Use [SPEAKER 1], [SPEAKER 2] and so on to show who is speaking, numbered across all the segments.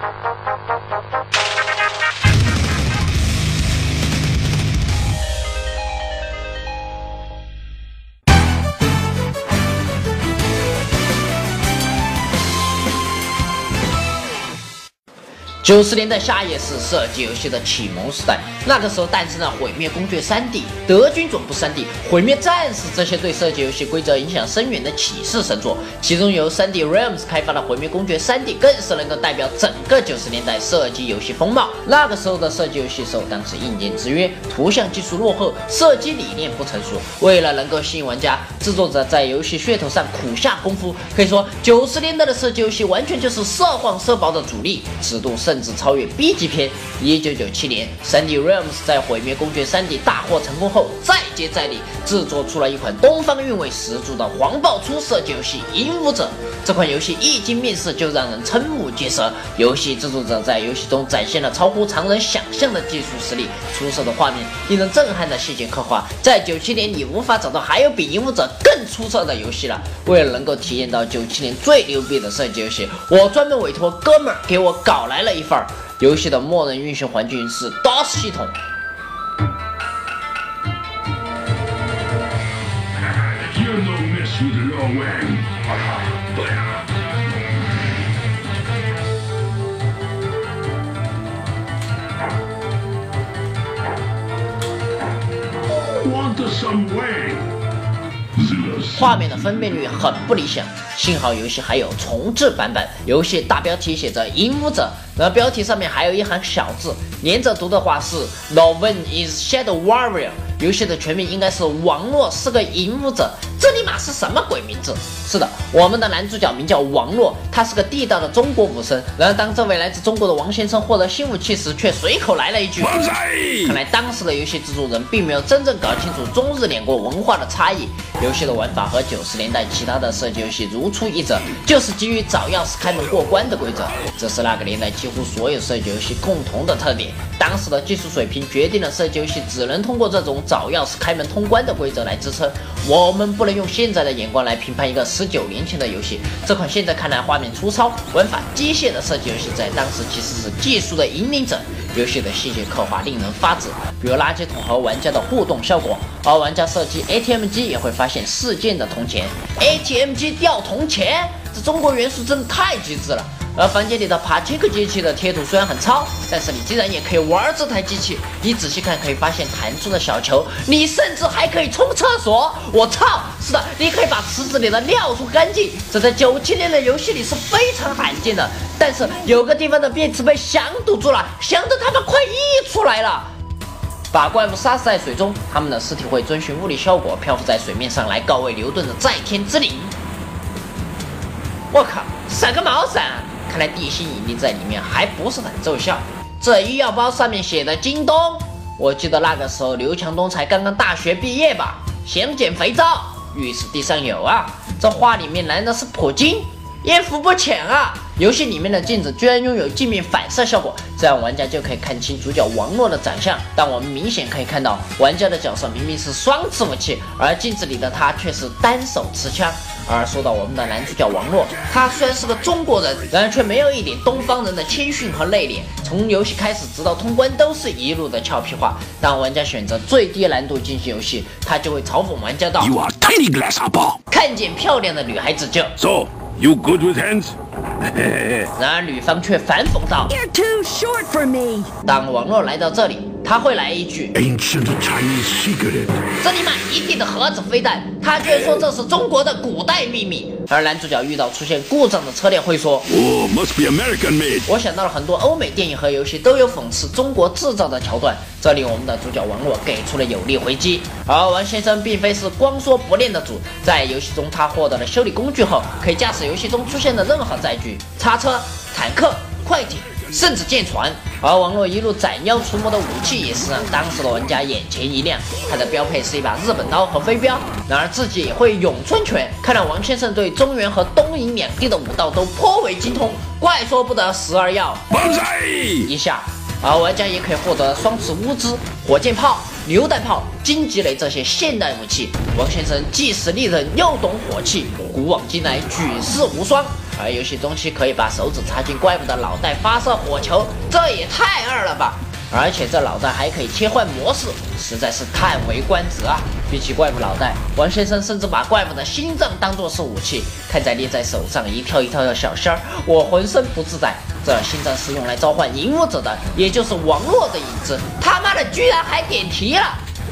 [SPEAKER 1] Thank you. 九十年代下叶是射击游戏的启蒙时代，那个时候诞生了《毁灭公爵三 D》《德军总部三 D》《毁灭战士》这些对射击游戏规则影响深远的启示神作。其中由三 D Realms 开发的《毁灭公爵三 D》更是能够代表整个九十年代射击游戏风貌。那个时候的射击游戏受当时硬件制约，图像技术落后，射击理念不成熟。为了能够吸引玩家，制作者在游戏噱头上苦下功夫。可以说，九十年代的射击游戏完全就是色黄色薄的主力，尺度甚至。超越 B 级片。一九九七年，三 D Realms 在《毁灭公爵三 D》大获成功后，再接再厉，制作出了一款东方韵味十足的黄暴出射击游戏《影武者》。这款游戏一经面世就让人瞠目结舌。游戏制作者在游戏中展现了超乎常人想象的技术实力，出色的画面，令人震撼的细节刻画。在九七年，你无法找到还有比《影武者》更出色的游戏了。为了能够体验到九七年最牛逼的射击游戏，我专门委托哥们儿给我搞来了一份。游戏的默认运行环境是 DOS 系统。画面的分辨率很不理想，幸好游戏还有重置版本。游戏大标题写着“影武者”。然后标题上面还有一行小字，连着读的话是 No one is Shadow Warrior。游戏的全名应该是王洛是个影武者。这尼玛是什么鬼名字？是的，我们的男主角名叫王洛，他是个地道的中国武僧。然而，当这位来自中国的王先生获得新武器时，却随口来了一句：“看来当时的游戏制作人并没有真正搞清楚中日两国文化的差异。游戏的玩法和九十年代其他的射击游戏如出一辙，就是基于找钥匙开门过关的规则。这是那个年代几乎所有射击游戏共同的特点。当时的技术水平决定了射击游戏只能通过这种找钥匙开门通关的规则来支撑。我们不能。用用现在的眼光来评判一个十九年前的游戏，这款现在看来画面粗糙、玩法机械的设计游戏，在当时其实是技术的引领者。游戏的细节刻画令人发指，比如垃圾桶和玩家的互动效果，而玩家射击 ATM 机也会发现事件的铜钱，ATM 机掉铜钱，中国元素真的太极致了。而房间里的帕切克机器的贴图虽然很糙，但是你竟然也可以玩这台机器。你仔细看，可以发现弹出的小球，你甚至还可以冲厕所。我操！是的，你可以把池子里的尿冲干净，这在九七年的游戏里是非常罕见的。但是有个地方的便池被香堵住了，香的他们快溢出来了。把怪物杀死在水中，他们的尸体会遵循物理效果漂浮在水面上来告慰牛顿的在天之灵。我靠，闪个毛闪！看来地心引力在里面还不是很奏效。这医药包上面写的京东，我记得那个时候刘强东才刚刚大学毕业吧？想捡肥皂，浴室地上有啊。这话里面难道是普京？艳福不浅啊！游戏里面的镜子居然拥有镜面反射效果，这样玩家就可以看清主角王洛的长相。但我们明显可以看到，玩家的角色明明是双持武器，而镜子里的他却是单手持枪。而说到我们的男主角王洛，他虽然是个中国人，然而却没有一点东方人的谦逊和内敛。从游戏开始直到通关，都是一路的俏皮话。当玩家选择最低难度进行游戏，他就会嘲讽玩家道：“看见漂亮的女孩子就。”
[SPEAKER 2] So you good with hands？
[SPEAKER 1] 然而女方却反讽道：“You're too short for me。”当网络来到这里。他会来一句：“Ancient Chinese secret。”这里满一地的盒子飞弹，他居然说这是中国的古代秘密。而男主角遇到出现故障的车辆会说
[SPEAKER 2] ：“Oh, must be American made。”
[SPEAKER 1] 我想到了很多欧美电影和游戏都有讽刺中国制造的桥段，这里我们的主角王洛给出了有力回击。而王先生并非是光说不练的主，在游戏中他获得了修理工具后，可以驾驶游戏中出现的任何载具，叉车、坦克、快艇。甚至舰船，而王洛一路斩妖除魔的武器也是让当时的玩家眼前一亮。他的标配是一把日本刀和飞镖，然而自己也会咏春拳。看来王先生对中原和东瀛两地的武道都颇为精通，怪说不得时而要一下。而玩家也可以获得双持乌兹、火箭炮、榴弹炮、荆棘雷这些现代武器。王先生既是利刃又懂火器，古往今来举世无双。而游戏中期可以把手指插进怪物的脑袋发射火球，这也太二了吧！而且这脑袋还可以切换模式，实在是叹为观止啊！比起怪物脑袋，王先生甚至把怪物的心脏当作是武器，看在捏在手上一跳一跳的小仙儿，我浑身不自在。这心脏是用来召唤影武者的，也就是王洛的影子。他妈的，居然还点题了！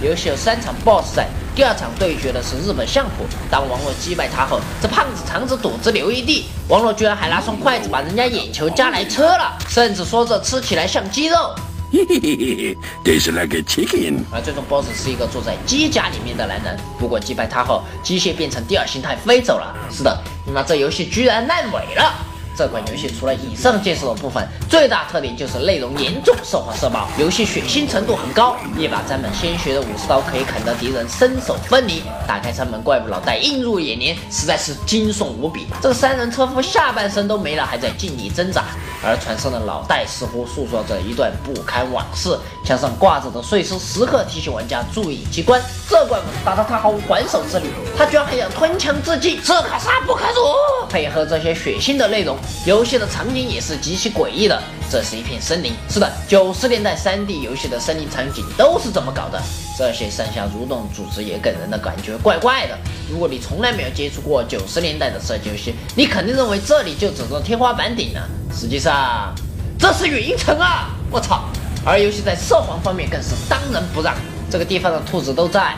[SPEAKER 1] 游戏有三场 BOSS 赛，第二场对决的是日本相扑。当王洛击败他后，这胖子肠子肚子流一地，王洛居然还拿双筷子把人家眼球夹来吃了，甚至说这吃起来像鸡肉。
[SPEAKER 2] 嘿嘿嘿嘿，Tastes like a chicken。
[SPEAKER 1] 而最终 BOSS 是一个坐在机甲里面的男人，不过击败他后，机械变成第二形态飞走了。是的，那这游戏居然烂尾了。这款游戏除了以上介绍的部分，最大特点就是内容严重涉黄色暴，游戏血腥程度很高，一把沾满鲜血的武士刀可以砍得敌人身首分离，打开舱门怪物脑袋映入眼帘，实在是惊悚无比。这三人车夫下半身都没了，还在尽力挣扎，而船上的脑袋似乎诉说着一段不堪往事，墙上挂着的碎尸时刻提醒玩家注意机关。这怪物打得他毫无还手之力，他居然还想吞枪自尽，这可杀不可辱！配合这些血腥的内容。游戏的场景也是极其诡异的，这是一片森林。是的，九十年代三 D 游戏的森林场景都是这么搞的。这些上下蠕动组织也给人的感觉怪怪的。如果你从来没有接触过九十年代的射击游戏，你肯定认为这里就指着天花板顶呢。实际上，这是云层啊！我操！而游戏在色黄方面更是当仁不让，这个地方的兔子都在。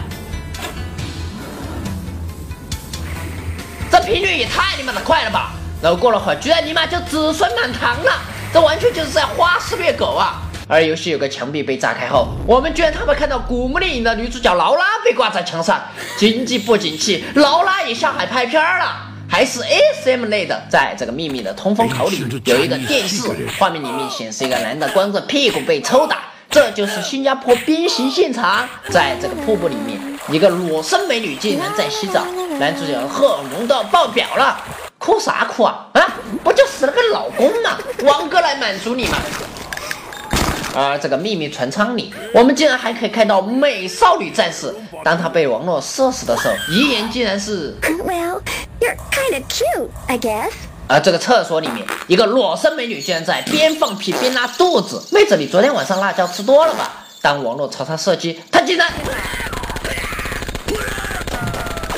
[SPEAKER 1] 这频率也太你妈的快了吧！然后过了会儿，居然尼玛就子孙满堂了，这完全就是在花式虐狗啊！而游戏有个墙壁被炸开后，我们居然他妈看到古墓丽影的女主角劳拉被挂在墙上。经济不景气，劳拉也下海拍片了，还是 SM 类的。在这个秘密的通风口里，有一个电视，画面里面显示一个男的光着屁股被抽打，这就是新加坡鞭刑现场。在这个瀑布里面，一个裸身美女竟然在洗澡，男主角荷尔蒙都要爆表了。哭啥哭啊啊！不就死了个老公吗？王哥来满足你嘛！而这个秘密船舱里，我们竟然还可以看到美少女战士。当她被王洛射死的时候，遗言竟然是
[SPEAKER 3] ：Well, you're kind of cute, I guess。
[SPEAKER 1] 而这个厕所里面，一个裸身美女竟然在边放屁边拉肚子。妹子，你昨天晚上辣椒吃多了吧？当王洛朝她射击，她竟然。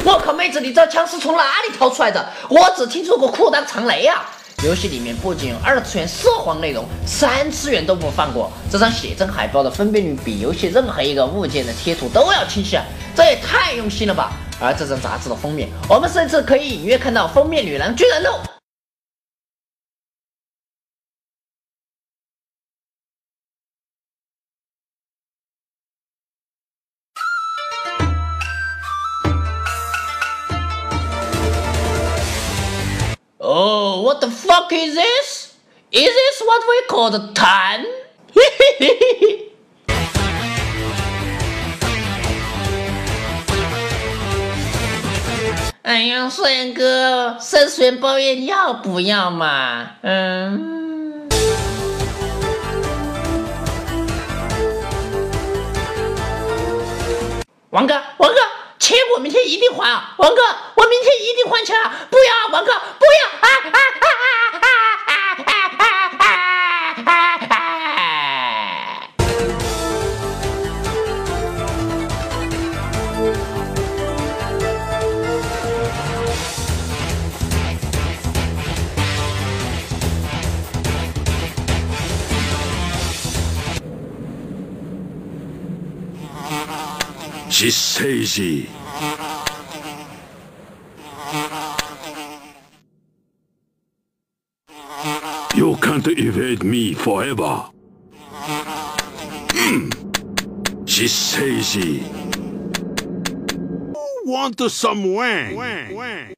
[SPEAKER 1] 我靠，妹子，你这枪是从哪里掏出来的？我只听说过裤裆藏雷啊！游戏里面不仅有二次元涉黄内容，三次元都不放过。这张写真海报的分辨率比游戏任何一个物件的贴图都要清晰，啊这也太用心了吧！而这张杂志的封面，我们甚至可以隐约看到封面女郎居然露。what the fuck is this? Is this what we call the tan? 哎呀，帅哥，生存包烟要不要嘛？嗯。王哥，王哥。 钱我明天一定还啊，王哥，我明天一定还钱啊！不要啊，王哥，不要啊啊啊啊啊啊啊啊啊
[SPEAKER 2] ！She says he. You can't evade me forever. she says he. Want some wang? wang, wang.